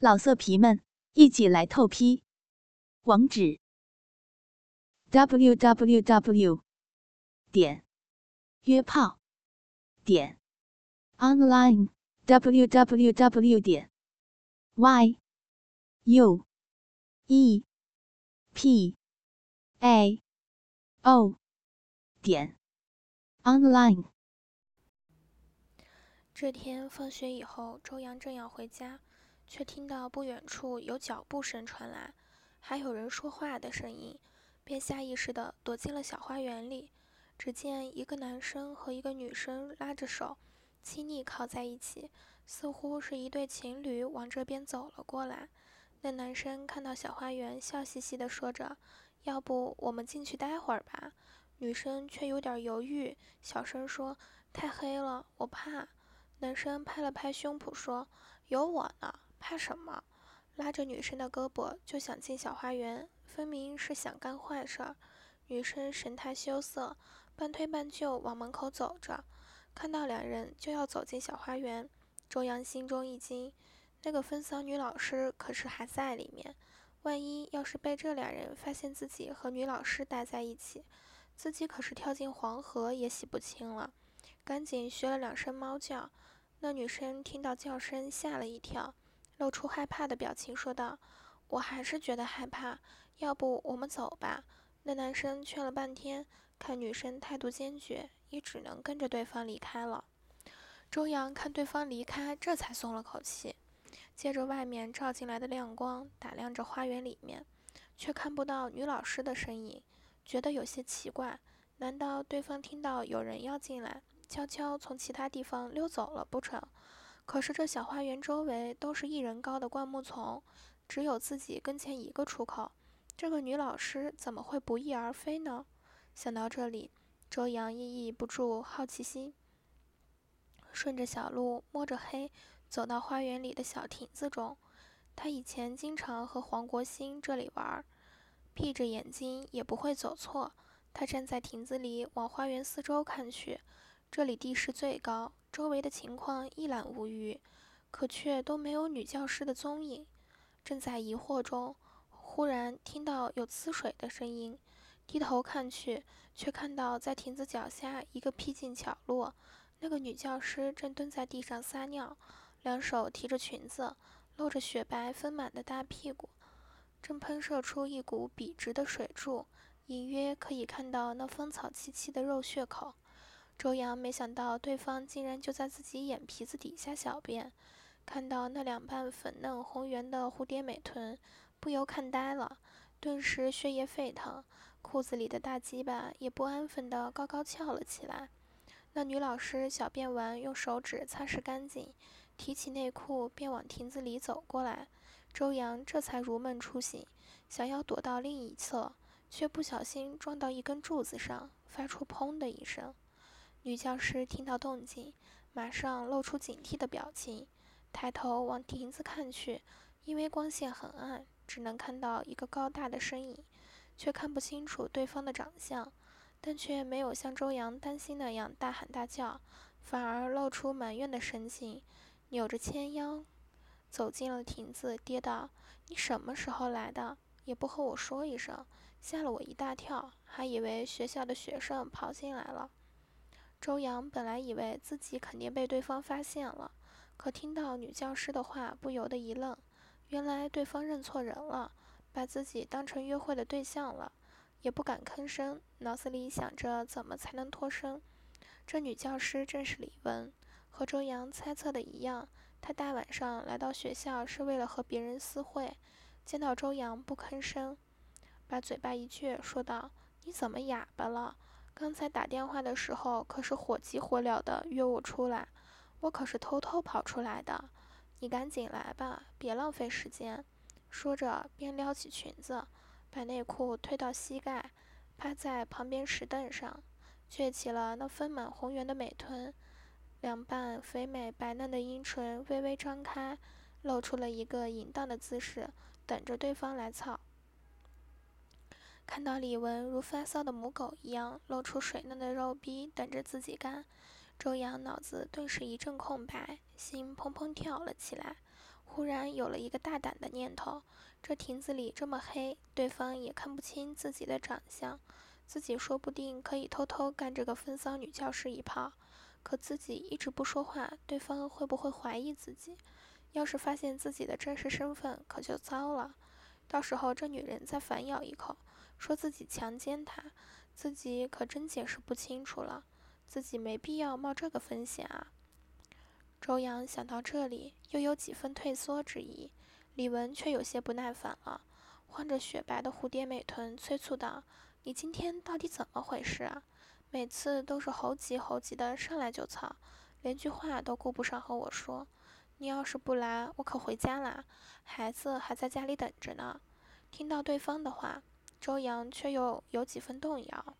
老色皮们，一起来透批！网址：w w w 点约炮点 online w w w 点 y u e p a o 点 online。这天放学以后，周阳正要回家。却听到不远处有脚步声传来，还有人说话的声音，便下意识地躲进了小花园里。只见一个男生和一个女生拉着手，亲昵靠在一起，似乎是一对情侣往这边走了过来。那男生看到小花园，笑嘻嘻地说着：“要不我们进去待会儿吧？”女生却有点犹豫，小声说：“太黑了，我怕。”男生拍了拍胸脯说：“有我呢。”怕什么？拉着女生的胳膊就想进小花园，分明是想干坏事儿。女生神态羞涩，半推半就往门口走着。看到两人就要走进小花园，周阳心中一惊，那个风骚女老师可是还在里面。万一要是被这两人发现自己和女老师待在一起，自己可是跳进黄河也洗不清了。赶紧学了两声猫叫，那女生听到叫声吓了一跳。露出害怕的表情，说道：“我还是觉得害怕，要不我们走吧？”那男生劝了半天，看女生态度坚决，也只能跟着对方离开了。周阳看对方离开，这才松了口气。借着外面照进来的亮光，打量着花园里面，却看不到女老师的身影，觉得有些奇怪。难道对方听到有人要进来，悄悄从其他地方溜走了不成？可是这小花园周围都是一人高的灌木丛，只有自己跟前一个出口。这个女老师怎么会不翼而飞呢？想到这里，周阳抑抑不住好奇心，顺着小路摸着黑走到花园里的小亭子中。他以前经常和黄国兴这里玩，闭着眼睛也不会走错。他站在亭子里往花园四周看去，这里地势最高。周围的情况一览无余，可却都没有女教师的踪影。正在疑惑中，忽然听到有呲水的声音，低头看去，却看到在亭子脚下一个僻静角落，那个女教师正蹲在地上撒尿，两手提着裙子，露着雪白丰满的大屁股，正喷射出一股笔直的水柱，隐约可以看到那芳草萋萋的肉穴口。周阳没想到对方竟然就在自己眼皮子底下小便，看到那两瓣粉嫩红圆的蝴蝶美臀，不由看呆了，顿时血液沸腾，裤子里的大鸡巴也不安分的高高翘了起来。那女老师小便完，用手指擦拭干净，提起内裤便往亭子里走过来。周阳这才如梦初醒，想要躲到另一侧，却不小心撞到一根柱子上，发出“砰”的一声。女教师听到动静，马上露出警惕的表情，抬头往亭子看去。因为光线很暗，只能看到一个高大的身影，却看不清楚对方的长相。但却没有像周阳担心那样大喊大叫，反而露出埋怨的神情，扭着纤腰走进了亭子，跌道：“你什么时候来的？也不和我说一声，吓了我一大跳，还以为学校的学生跑进来了。”周阳本来以为自己肯定被对方发现了，可听到女教师的话，不由得一愣。原来对方认错人了，把自己当成约会的对象了，也不敢吭声，脑子里想着怎么才能脱身。这女教师正是李文，和周阳猜测的一样，她大晚上来到学校是为了和别人私会。见到周阳不吭声，把嘴巴一撅，说道：“你怎么哑巴了？”刚才打电话的时候可是火急火燎的约我出来，我可是偷偷跑出来的。你赶紧来吧，别浪费时间。说着便撩起裙子，把内裤推到膝盖，趴在旁边石凳上，撅起了那丰满红圆的美臀，两瓣肥美白嫩的阴唇微微张开，露出了一个淫荡的姿势，等着对方来操。看到李文如发骚的母狗一样露出水嫩的肉逼，等着自己干，周阳脑子顿时一阵空白，心砰砰跳了起来，忽然有了一个大胆的念头：这亭子里这么黑，对方也看不清自己的长相，自己说不定可以偷偷干这个风骚女教师一炮。可自己一直不说话，对方会不会怀疑自己？要是发现自己的真实身份，可就糟了。到时候这女人再反咬一口，说自己强奸她，自己可真解释不清楚了。自己没必要冒这个风险啊。周阳想到这里，又有几分退缩之意。李文却有些不耐烦了，晃着雪白的蝴蝶美臀，催促道：“你今天到底怎么回事啊？每次都是猴急猴急的上来就操，连句话都顾不上和我说。你要是不来，我可回家啦，孩子还在家里等着呢。”听到对方的话，周阳却又有几分动摇。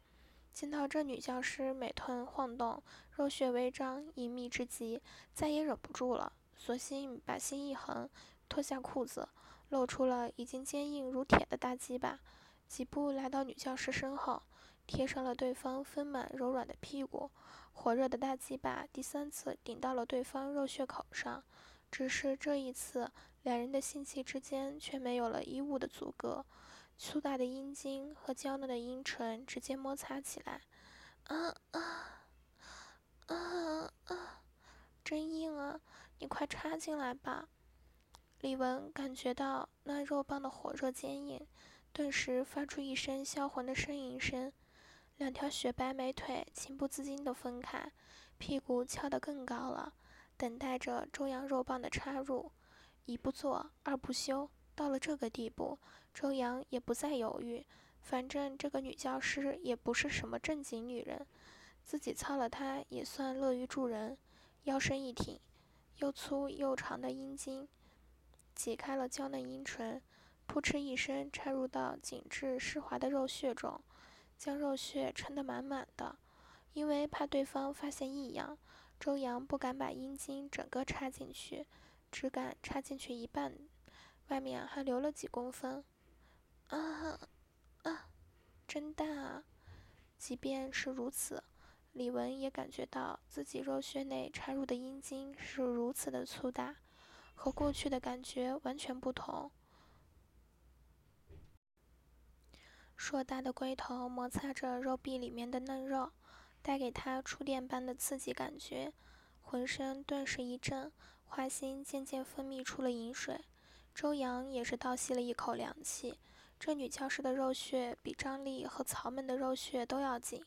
见到这女教师美臀晃动，肉穴微张，隐秘之极，再也忍不住了，索性把心一横，脱下裤子，露出了已经坚硬如铁的大鸡巴，几步来到女教师身后，贴上了对方丰满柔软的屁股，火热的大鸡巴第三次顶到了对方肉穴口上，只是这一次，两人的性器之间却没有了衣物的阻隔。粗大的阴茎和娇嫩的阴唇直接摩擦起来，啊啊啊啊！真硬啊！你快插进来吧。李文感觉到那肉棒的火热坚硬，顿时发出一声销魂的呻吟声，两条雪白美腿情不自禁地分开，屁股翘得更高了，等待着周阳肉棒的插入。一不做二不休，到了这个地步。周阳也不再犹豫，反正这个女教师也不是什么正经女人，自己操了她也算乐于助人。腰身一挺，又粗又长的阴茎挤开了娇嫩阴唇，扑哧一声插入到紧致湿滑的肉穴中，将肉穴撑得满满的。因为怕对方发现异样，周阳不敢把阴茎整个插进去，只敢插进去一半，外面还留了几公分。啊啊，真大啊！即便是如此，李文也感觉到自己肉穴内插入的阴茎是如此的粗大，和过去的感觉完全不同。硕大的龟头摩擦着肉壁里面的嫩肉，带给他触电般的刺激感觉，浑身顿时一震，花心渐渐分泌出了饮水。周阳也是倒吸了一口凉气。这女教师的肉穴比张丽和曹们的肉穴都要紧，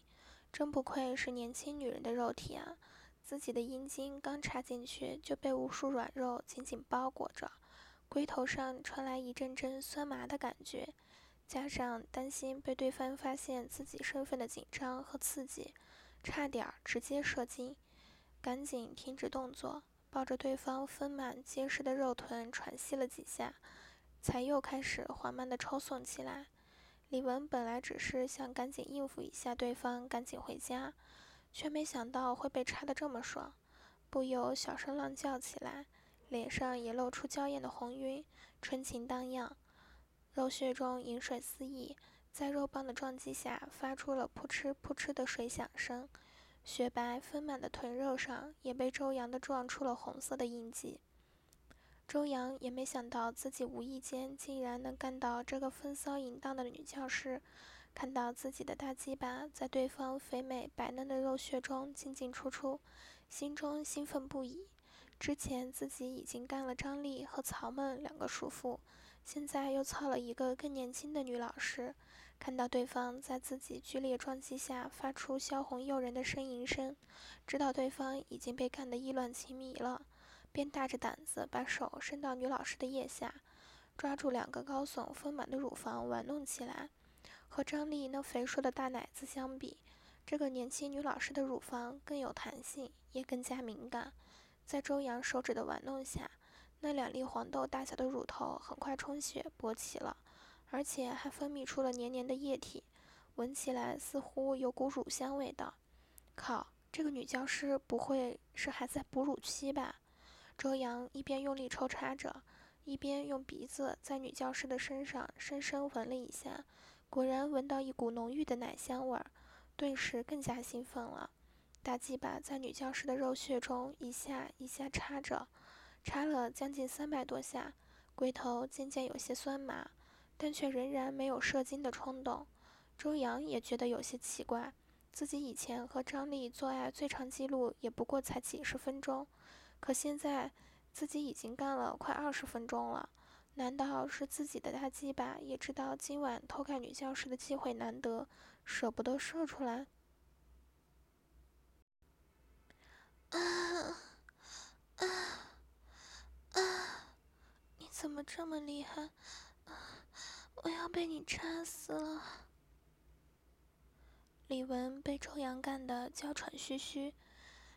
真不愧是年轻女人的肉体啊！自己的阴茎刚插进去就被无数软肉紧紧包裹着，龟头上传来一阵阵酸麻的感觉，加上担心被对方发现自己身份的紧张和刺激，差点直接射精，赶紧停止动作，抱着对方丰满结实的肉臀喘息了几下。才又开始缓慢地抽送起来。李文本来只是想赶紧应付一下对方，赶紧回家，却没想到会被插得这么爽，不由小声浪叫起来，脸上也露出娇艳的红晕，春情荡漾，肉穴中饮水四溢，在肉棒的撞击下发出了扑哧扑哧的水响声，雪白丰满的臀肉上也被周阳的撞出了红色的印记。周阳也没想到自己无意间竟然能干到这个风骚淫荡的女教师，看到自己的大鸡巴在对方肥美白嫩的肉穴中进进出出，心中兴奋不已。之前自己已经干了张丽和曹梦两个叔父，现在又操了一个更年轻的女老师，看到对方在自己剧烈撞击下发出销魂诱人的呻吟声，知道对方已经被干得意乱情迷了。便大着胆子把手伸到女老师的腋下，抓住两个高耸丰满的乳房玩弄起来。和张丽那肥硕的大奶子相比，这个年轻女老师的乳房更有弹性，也更加敏感。在周阳手指的玩弄下，那两粒黄豆大小的乳头很快充血勃起了，而且还分泌出了黏黏的液体，闻起来似乎有股乳香味道。靠，这个女教师不会是还在哺乳期吧？周阳一边用力抽插着，一边用鼻子在女教师的身上深深闻了一下，果然闻到一股浓郁的奶香味儿，顿时更加兴奋了。大鸡巴在女教师的肉穴中一下一下插着，插了将近三百多下，龟头渐渐有些酸麻，但却仍然没有射精的冲动。周阳也觉得有些奇怪，自己以前和张丽做爱最长记录也不过才几十分钟，可现在自己已经干了快二十分钟了。难道是自己的大鸡巴也知道今晚偷看女教师的机会难得，舍不得射出来？啊啊啊！你怎么这么厉害？啊我要被你插死了！李文被周阳干得娇喘吁吁，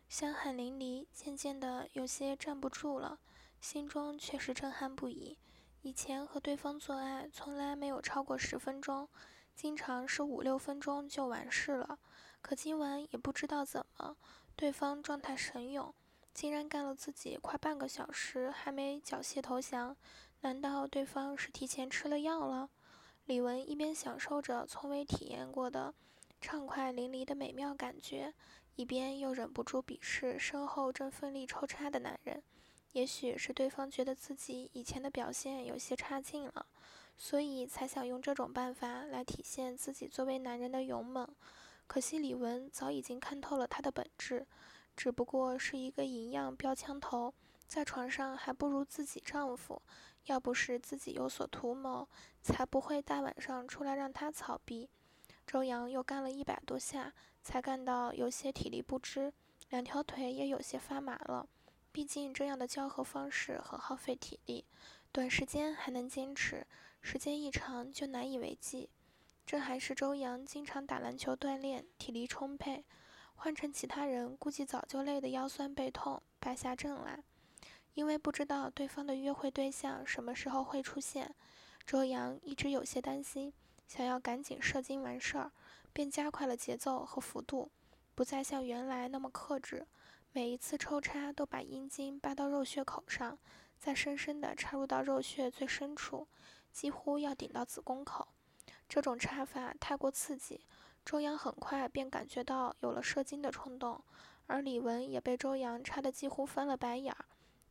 香汗淋漓，渐渐的有些站不住了，心中却是震撼不已。以前和对方做爱从来没有超过十分钟，经常是五六分钟就完事了。可今晚也不知道怎么，对方状态神勇，竟然干了自己快半个小时还没缴械投降。难道对方是提前吃了药了？李文一边享受着从未体验过的畅快淋漓的美妙感觉，一边又忍不住鄙视身后正奋力抽插的男人。也许是对方觉得自己以前的表现有些差劲了，所以才想用这种办法来体现自己作为男人的勇猛。可惜李文早已经看透了他的本质，只不过是一个营养标枪头，在床上还不如自己丈夫。要不是自己有所图谋，才不会大晚上出来让他草逼。周阳又干了一百多下，才干到有些体力不支，两条腿也有些发麻了。毕竟这样的交合方式很耗费体力，短时间还能坚持，时间一长就难以为继。这还是周阳经常打篮球锻炼，体力充沛。换成其他人，估计早就累得腰酸背痛，败下阵来。因为不知道对方的约会对象什么时候会出现，周阳一直有些担心，想要赶紧射精完事儿，便加快了节奏和幅度，不再像原来那么克制。每一次抽插都把阴茎扒到肉穴口上，再深深地插入到肉穴最深处，几乎要顶到子宫口。这种插法太过刺激，周阳很快便感觉到有了射精的冲动，而李文也被周阳插得几乎翻了白眼儿，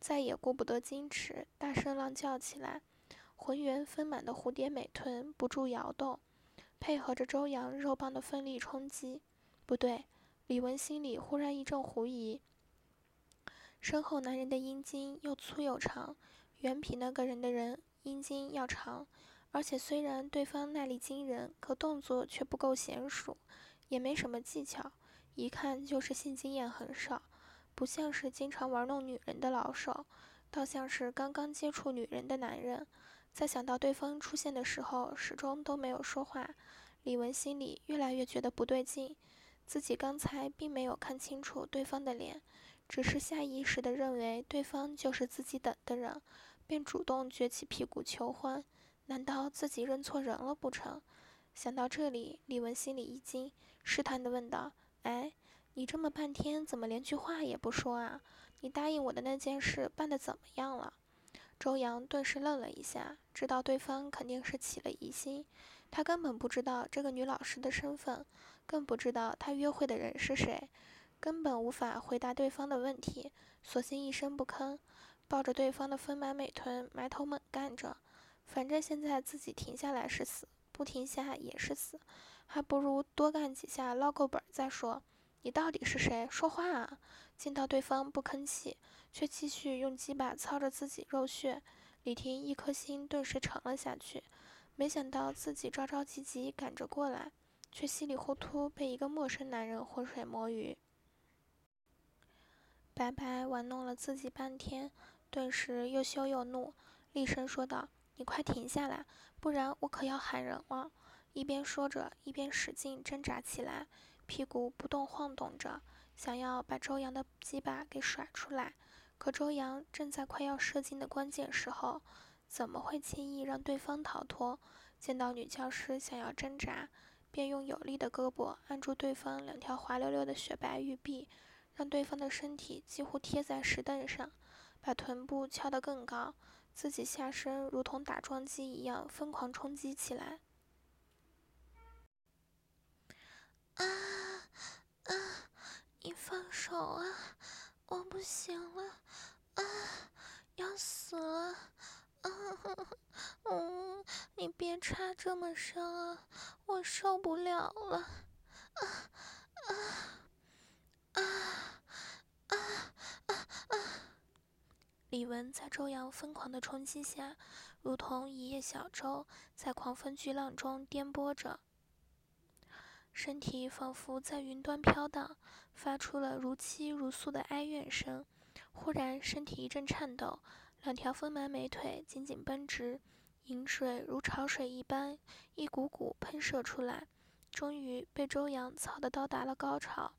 再也顾不得矜持，大声浪叫起来，浑圆丰满的蝴蝶美臀不住摇动，配合着周阳肉棒的奋力冲击。不对，李文心里忽然一阵狐疑。身后男人的阴茎又粗又长，远比那个人的人阴茎要长，而且虽然对方耐力惊人，可动作却不够娴熟，也没什么技巧，一看就是性经验很少，不像是经常玩弄女人的老手，倒像是刚刚接触女人的男人。在想到对方出现的时候，始终都没有说话，李文心里越来越觉得不对劲，自己刚才并没有看清楚对方的脸。只是下意识地认为对方就是自己等的人，便主动撅起屁股求欢。难道自己认错人了不成？想到这里，李文心里一惊，试探地问道：“哎，你这么半天，怎么连句话也不说啊？你答应我的那件事办得怎么样了？”周阳顿时愣了一下，知道对方肯定是起了疑心。他根本不知道这个女老师的身份，更不知道他约会的人是谁。根本无法回答对方的问题，索性一声不吭，抱着对方的丰满美臀埋头猛干着。反正现在自己停下来是死，不停下也是死，还不如多干几下捞够本再说。你到底是谁？说话啊！见到对方不吭气，却继续用鸡巴操着自己肉穴，李婷一颗心顿时沉了下去。没想到自己着着急急赶着过来，却稀里糊涂被一个陌生男人浑水摸鱼。白白玩弄了自己半天，顿时又羞又怒，厉声说道：“你快停下来，不然我可要喊人了！”一边说着，一边使劲挣扎起来，屁股不动晃动着，想要把周阳的鸡巴给甩出来。可周阳正在快要射精的关键时候，怎么会轻易让对方逃脱？见到女教师想要挣扎，便用有力的胳膊按住对方两条滑溜溜的雪白玉臂。让对方的身体几乎贴在石凳上，把臀部翘得更高，自己下身如同打桩机一样疯狂冲击起来。啊啊！你放手啊！我不行了！啊！要死了！啊嗯，你别插这么深啊，我受不了了！啊啊啊啊啊啊！李文在周阳疯狂的冲击下，如同一叶小舟，在狂风巨浪中颠簸着，身体仿佛在云端飘荡，发出了如泣如诉的哀怨声。忽然，身体一阵颤抖。两条丰满美腿紧紧绷直，饮水如潮水一般，一股股喷射出来，终于被周阳操得到达了高潮。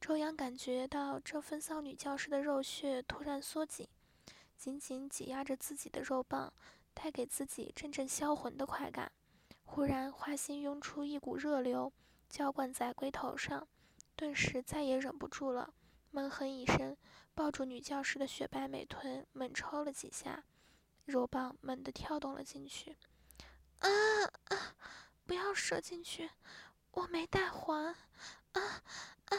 周阳感觉到这风骚女教师的肉穴突然缩紧，紧紧挤压着自己的肉棒，带给自己阵阵销魂的快感。忽然，花心涌出一股热流，浇灌在龟头上，顿时再也忍不住了，闷哼一声。抱住女教师的雪白美臀，猛抽了几下，肉棒猛地跳动了进去。啊啊！不要射进去，我没带环。啊啊！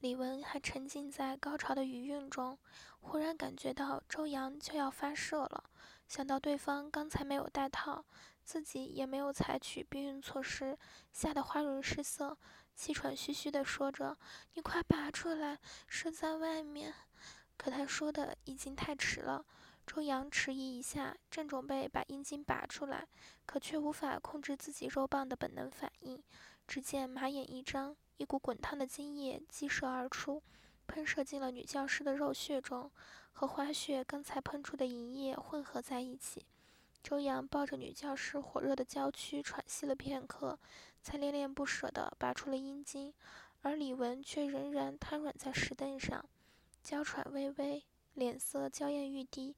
李文还沉浸在高潮的余韵中，忽然感觉到周阳就要发射了。想到对方刚才没有带套，自己也没有采取避孕措施，吓得花容失色。气喘吁吁地说着：“你快拔出来，射在外面。”可他说的已经太迟了。周阳迟疑一下，正准备把阴茎拔出来，可却无法控制自己肉棒的本能反应。只见马眼一张，一股滚烫的精液激射而出，喷射进了女教师的肉穴中，和花穴刚才喷出的银液混合在一起。周阳抱着女教师火热的娇躯喘息了片刻。才恋恋不舍地拔出了阴茎，而李文却仍然瘫软在石凳上，娇喘微微，脸色娇艳欲滴，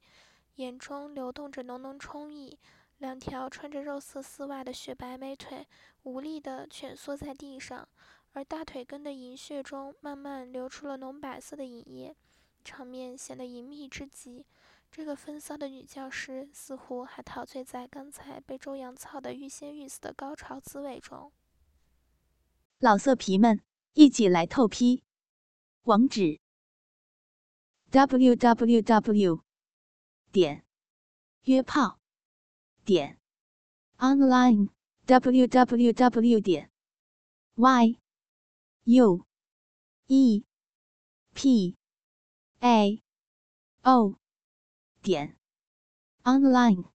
眼中流动着浓浓充意。两条穿着肉色丝袜的雪白美腿无力地蜷缩在地上，而大腿根的银穴中慢慢流出了浓白色的银液，场面显得隐秘之极。这个风骚的女教师似乎还陶醉在刚才被周阳操的欲仙欲死的高潮滋味中。老色皮们，一起来透批！网址：w w w 点约炮点 online w w w 点 y u e p a o。点 online。